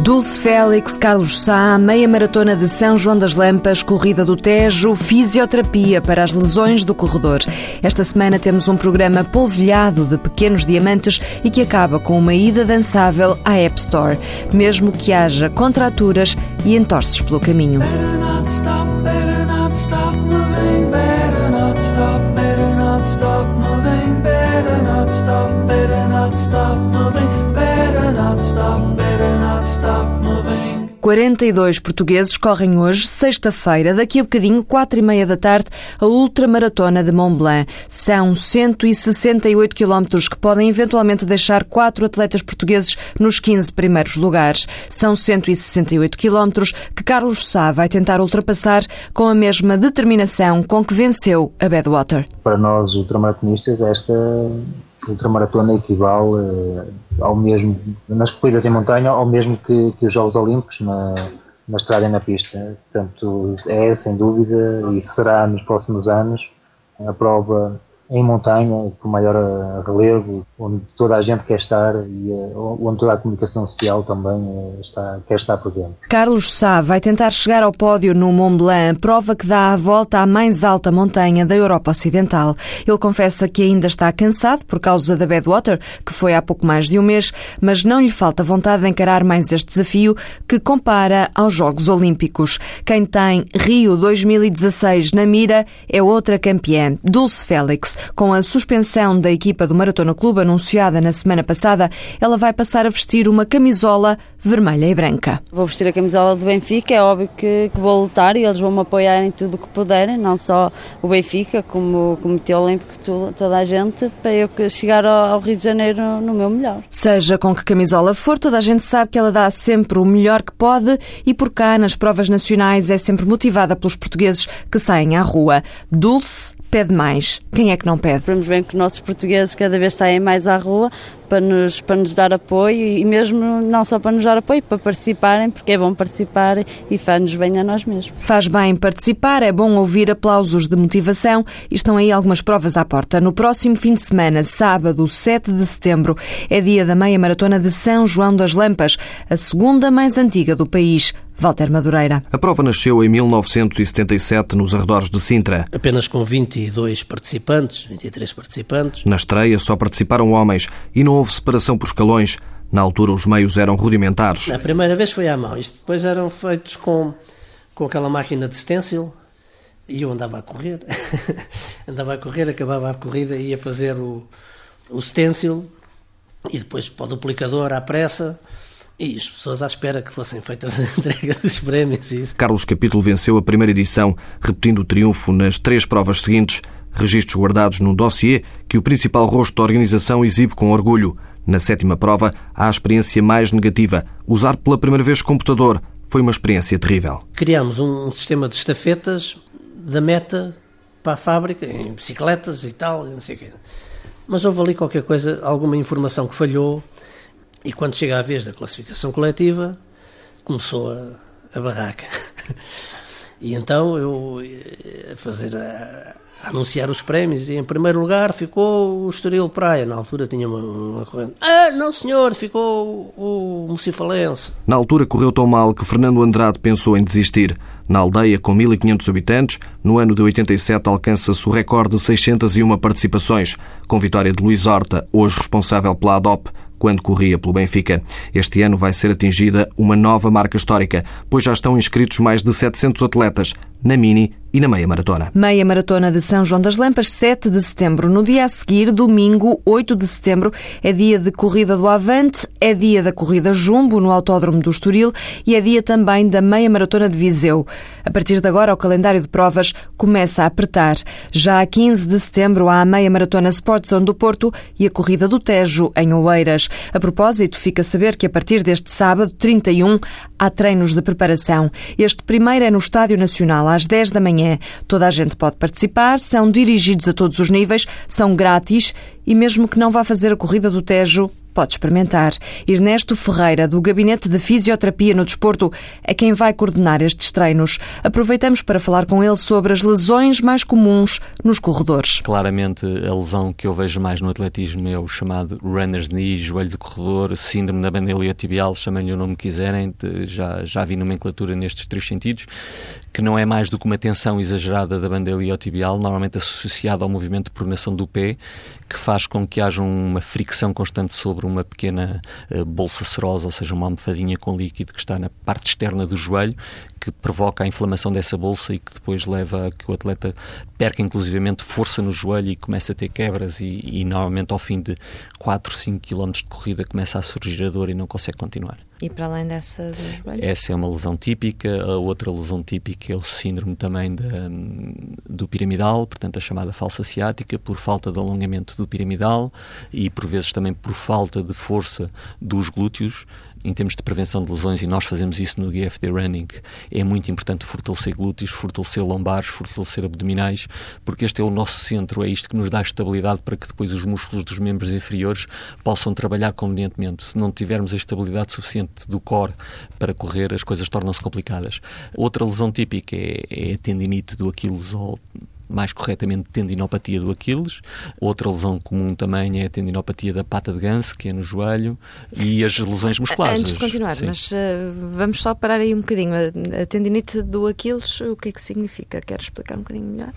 Dulce Félix, Carlos Sá, meia maratona de São João das Lampas, corrida do Tejo, fisioterapia para as lesões do corredor. Esta semana temos um programa polvilhado de pequenos diamantes e que acaba com uma ida dançável à App Store, mesmo que haja contraturas e entorces pelo caminho. stop 42 portugueses correm hoje, sexta-feira, daqui a bocadinho, quatro e meia da tarde, a ultramaratona de Mont Blanc. São 168 quilómetros que podem eventualmente deixar quatro atletas portugueses nos 15 primeiros lugares. São 168 quilómetros que Carlos Sá vai tentar ultrapassar com a mesma determinação com que venceu a Badwater. Para nós, ultramaratonistas, esta ultramaratona equivale eh, ao mesmo, nas corridas em montanha, ao mesmo que, que os Jogos Olímpicos na, na estrada e na pista. Portanto, é sem dúvida e será nos próximos anos a prova em montanha, com maior eh, relevo, onde toda a gente quer estar e eh, onde toda a comunicação social também eh, está, quer estar presente. Carlos Sá vai tentar chegar ao pódio no Mont Blanc, prova que dá a volta à mais alta montanha da Europa Ocidental. Ele confessa que ainda está cansado por causa da Badwater, que foi há pouco mais de um mês, mas não lhe falta vontade de encarar mais este desafio que compara aos Jogos Olímpicos. Quem tem Rio 2016 na mira é outra campeã, Dulce Félix. Com a suspensão da equipa do Maratona Clube anunciada na semana passada, ela vai passar a vestir uma camisola vermelha e branca. Vou vestir a camisola do Benfica, é óbvio que, que vou lutar e eles vão me apoiar em tudo o que puderem, não só o Benfica, como o Comitê Olímpico, toda a gente, para eu chegar ao Rio de Janeiro no meu melhor. Seja com que camisola for, toda a gente sabe que ela dá sempre o melhor que pode e por cá, nas provas nacionais, é sempre motivada pelos portugueses que saem à rua. Dulce pede mais. Quem é que não pede? Vemos bem que os nossos portugueses cada vez saem mais à rua para nos, para nos dar apoio e mesmo não só para nos dar apoio, para participarem, porque é bom participar e faz-nos bem a nós mesmos. Faz bem participar, é bom ouvir aplausos de motivação e estão aí algumas provas à porta. No próximo fim de semana, sábado, 7 de setembro, é dia da meia maratona de São João das Lampas, a segunda mais antiga do país. Walter Madureira. A prova nasceu em 1977 nos arredores de Sintra. Apenas com 22 participantes, 23 participantes. Na estreia só participaram homens e não houve separação por escalões. Na altura os meios eram rudimentares. A primeira vez foi à mão, isto depois eram feitos com, com aquela máquina de stencil e eu andava a correr. andava a correr, acabava a corrida e ia fazer o, o stencil e depois para o duplicador à pressa e as pessoas à espera que fossem feitas a entrega dos prémios. Isso. Carlos Capítulo venceu a primeira edição, repetindo o triunfo nas três provas seguintes, registros guardados num dossiê que o principal rosto da organização exibe com orgulho. Na sétima prova, há a experiência mais negativa. Usar pela primeira vez computador foi uma experiência terrível. Criámos um sistema de estafetas da meta para a fábrica, em bicicletas e tal, não sei o quê. Mas houve ali qualquer coisa, alguma informação que falhou e quando chega a vez da classificação coletiva, começou a, a barraca. e então eu a fazer a, a, anunciar os prémios e em primeiro lugar ficou o Estoril Praia, na altura tinha uma, uma corrente. Ah, não senhor, ficou o, o. Na altura correu tão mal que Fernando Andrade pensou em desistir. Na aldeia, com 1.500 habitantes, no ano de 87 alcança-se o recorde de 601 participações, com vitória de Luís Horta, hoje responsável pela ADOP, quando corria pelo Benfica. Este ano vai ser atingida uma nova marca histórica, pois já estão inscritos mais de 700 atletas na mini e na meia maratona. Meia maratona de São João das Lampas, 7 de setembro. No dia a seguir, domingo, 8 de setembro, é dia de corrida do Avante, é dia da corrida Jumbo no Autódromo do Estoril e é dia também da meia maratona de Viseu. A partir de agora, o calendário de provas começa a apertar. Já a 15 de setembro há a meia maratona Sport Zone do Porto e a corrida do Tejo em Oeiras. A propósito, fica a saber que a partir deste sábado, 31, há treinos de preparação. Este primeiro é no Estádio Nacional às 10 da manhã. Toda a gente pode participar, são dirigidos a todos os níveis, são grátis e mesmo que não vá fazer a corrida do Tejo, pode experimentar. Ernesto Ferreira, do Gabinete de Fisioterapia no Desporto, é quem vai coordenar estes treinos. Aproveitamos para falar com ele sobre as lesões mais comuns nos corredores. Claramente, a lesão que eu vejo mais no atletismo é o chamado runner's knee, joelho de corredor, síndrome da banda iliotibial, chamem-lhe o nome que quiserem, já, já vi nomenclatura nestes três sentidos, que não é mais do que uma tensão exagerada da banda iliotibial, normalmente associada ao movimento de pronação do pé, que faz com que haja uma fricção constante sobre uma pequena uh, bolsa serosa, ou seja, uma almofadinha com líquido que está na parte externa do joelho, que provoca a inflamação dessa bolsa e que depois leva a que o atleta perca inclusivamente força no joelho e começa a ter quebras e, e normalmente ao fim de 4, 5 km de corrida começa a surgir a dor e não consegue continuar. E para além dessa? Essa é uma lesão típica. A outra lesão típica é o síndrome também de, do piramidal, portanto a chamada falsa ciática, por falta de alongamento do piramidal e por vezes também por falta de força dos glúteos em termos de prevenção de lesões, e nós fazemos isso no GFD Running, é muito importante fortalecer glúteos, fortalecer lombares, fortalecer abdominais, porque este é o nosso centro, é isto que nos dá estabilidade para que depois os músculos dos membros inferiores possam trabalhar convenientemente. Se não tivermos a estabilidade suficiente do core para correr, as coisas tornam-se complicadas. Outra lesão típica é, é a tendinite do Aquiles ou mais corretamente tendinopatia do Aquiles. Outra lesão comum também é a tendinopatia da pata de ganso, que é no joelho, e as lesões musculares. Antes de continuar, Sim. mas uh, vamos só parar aí um bocadinho. A, tendinite do Aquiles, o que é que significa? Quer explicar um bocadinho melhor?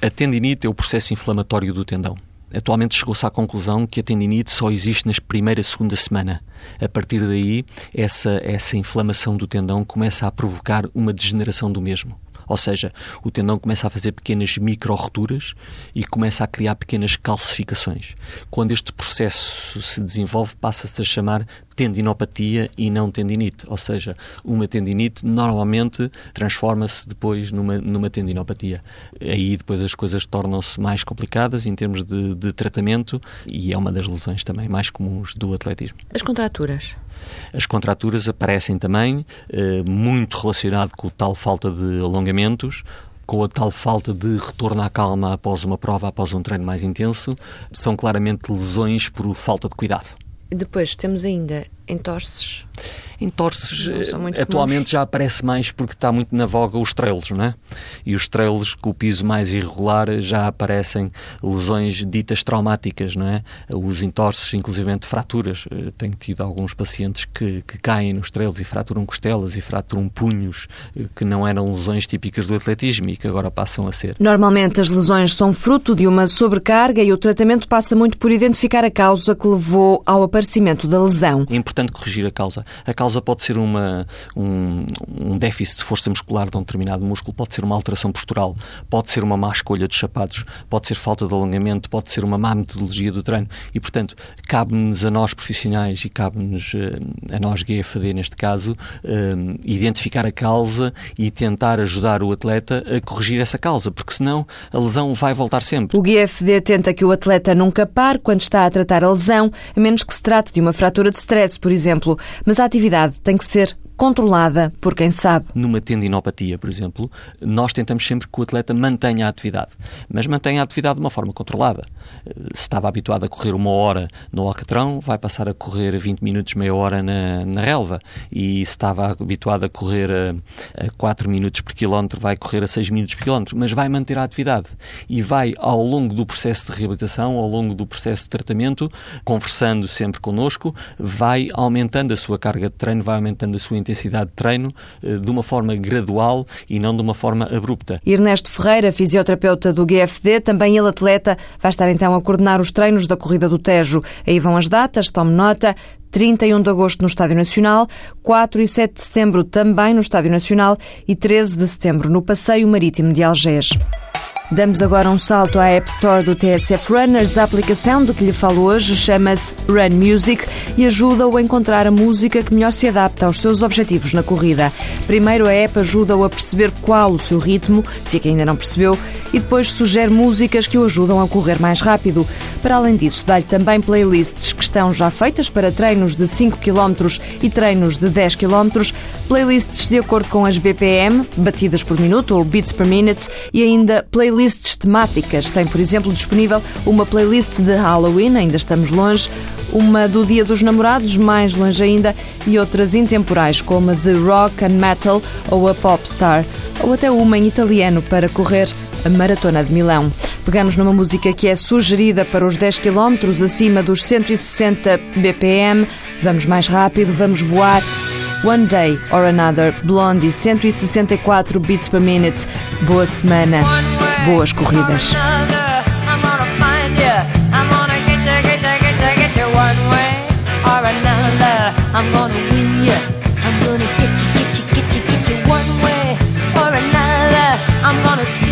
A tendinite é o processo inflamatório do tendão. Atualmente chegou-se à conclusão que a tendinite só existe nas primeira e segunda semana. A partir daí, essa, essa inflamação do tendão começa a provocar uma degeneração do mesmo. Ou seja, o tendão começa a fazer pequenas micro-roturas e começa a criar pequenas calcificações. Quando este processo se desenvolve, passa-se a chamar tendinopatia e não tendinite. Ou seja, uma tendinite normalmente transforma-se depois numa, numa tendinopatia. Aí depois as coisas tornam-se mais complicadas em termos de, de tratamento e é uma das lesões também mais comuns do atletismo. As contraturas? As contraturas aparecem também, eh, muito relacionado com tal falta de alongamentos, com a tal falta de retorno à calma após uma prova, após um treino mais intenso, são claramente lesões por falta de cuidado. Depois temos ainda entorces Entorces atualmente comuns. já aparece mais porque está muito na voga os trails, não é? E os trails com o piso mais irregular já aparecem lesões ditas traumáticas, não é? Os entorces, inclusive fraturas. Eh, tenho tido alguns pacientes que, que caem nos trails e fraturam costelas e fraturam punhos, eh, que não eram lesões típicas do atletismo e que agora passam a ser. Normalmente as lesões são fruto de uma sobrecarga e o tratamento passa muito por identificar a causa que levou ao aparecimento da lesão. É importante corrigir a causa. A causa pode ser uma, um, um déficit de força muscular de um determinado músculo, pode ser uma alteração postural, pode ser uma má escolha de sapatos, pode ser falta de alongamento, pode ser uma má metodologia do treino e, portanto, cabe-nos a nós profissionais e cabe-nos eh, a nós GFD neste caso eh, identificar a causa e tentar ajudar o atleta a corrigir essa causa, porque senão a lesão vai voltar sempre. O GFD tenta que o atleta nunca pare quando está a tratar a lesão, a menos que se trate de uma fratura de stress, por exemplo, mas a atividade tem que ser controlada por quem sabe. Numa tendinopatia, por exemplo, nós tentamos sempre que o atleta mantenha a atividade, mas mantenha a atividade de uma forma controlada. Eh, se estava habituado a correr uma hora no alcatrão, vai passar a correr 20 minutos, meia hora na, na relva. E se estava habituado a correr a, a 4 minutos por quilómetro, vai correr a 6 minutos por quilómetro, mas vai manter a atividade. E vai, ao longo do processo de reabilitação, ao longo do processo de tratamento, conversando sempre connosco, vai aumentando a sua carga de treino, vai aumentando a sua intensidade de treino eh, de uma forma gradual e não de uma forma abrupta. Ernesto Ferreira, fisioterapeuta do GFD, também ele atleta, vai estar então a coordenar os treinos da Corrida do Tejo. Aí vão as datas, tome nota. 31 de agosto no Estádio Nacional, 4 e 7 de setembro também no Estádio Nacional e 13 de setembro no Passeio Marítimo de Algés. Damos agora um salto à App Store do TSF Runners. A aplicação de que lhe falo hoje chama-se Run Music e ajuda-o a encontrar a música que melhor se adapta aos seus objetivos na corrida. Primeiro, a app ajuda-o a perceber qual o seu ritmo, se é que ainda não percebeu, e depois sugere músicas que o ajudam a correr mais rápido. Para além disso, dá-lhe também playlists que estão já feitas para treinos de 5 km e treinos de 10 km, playlists de acordo com as BPM, batidas por minuto ou beats per minute, e ainda playlists playlists temáticas. Tem, por exemplo, disponível uma playlist de Halloween, ainda estamos longe, uma do Dia dos Namorados, mais longe ainda, e outras intemporais, como a de Rock and Metal ou a Popstar, ou até uma em italiano para correr a Maratona de Milão. Pegamos numa música que é sugerida para os 10 km acima dos 160 BPM. Vamos mais rápido, vamos voar. One Day or Another, Blondie, 164 beats per minute. Boa semana, boas corridas. I'm gonna win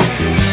love.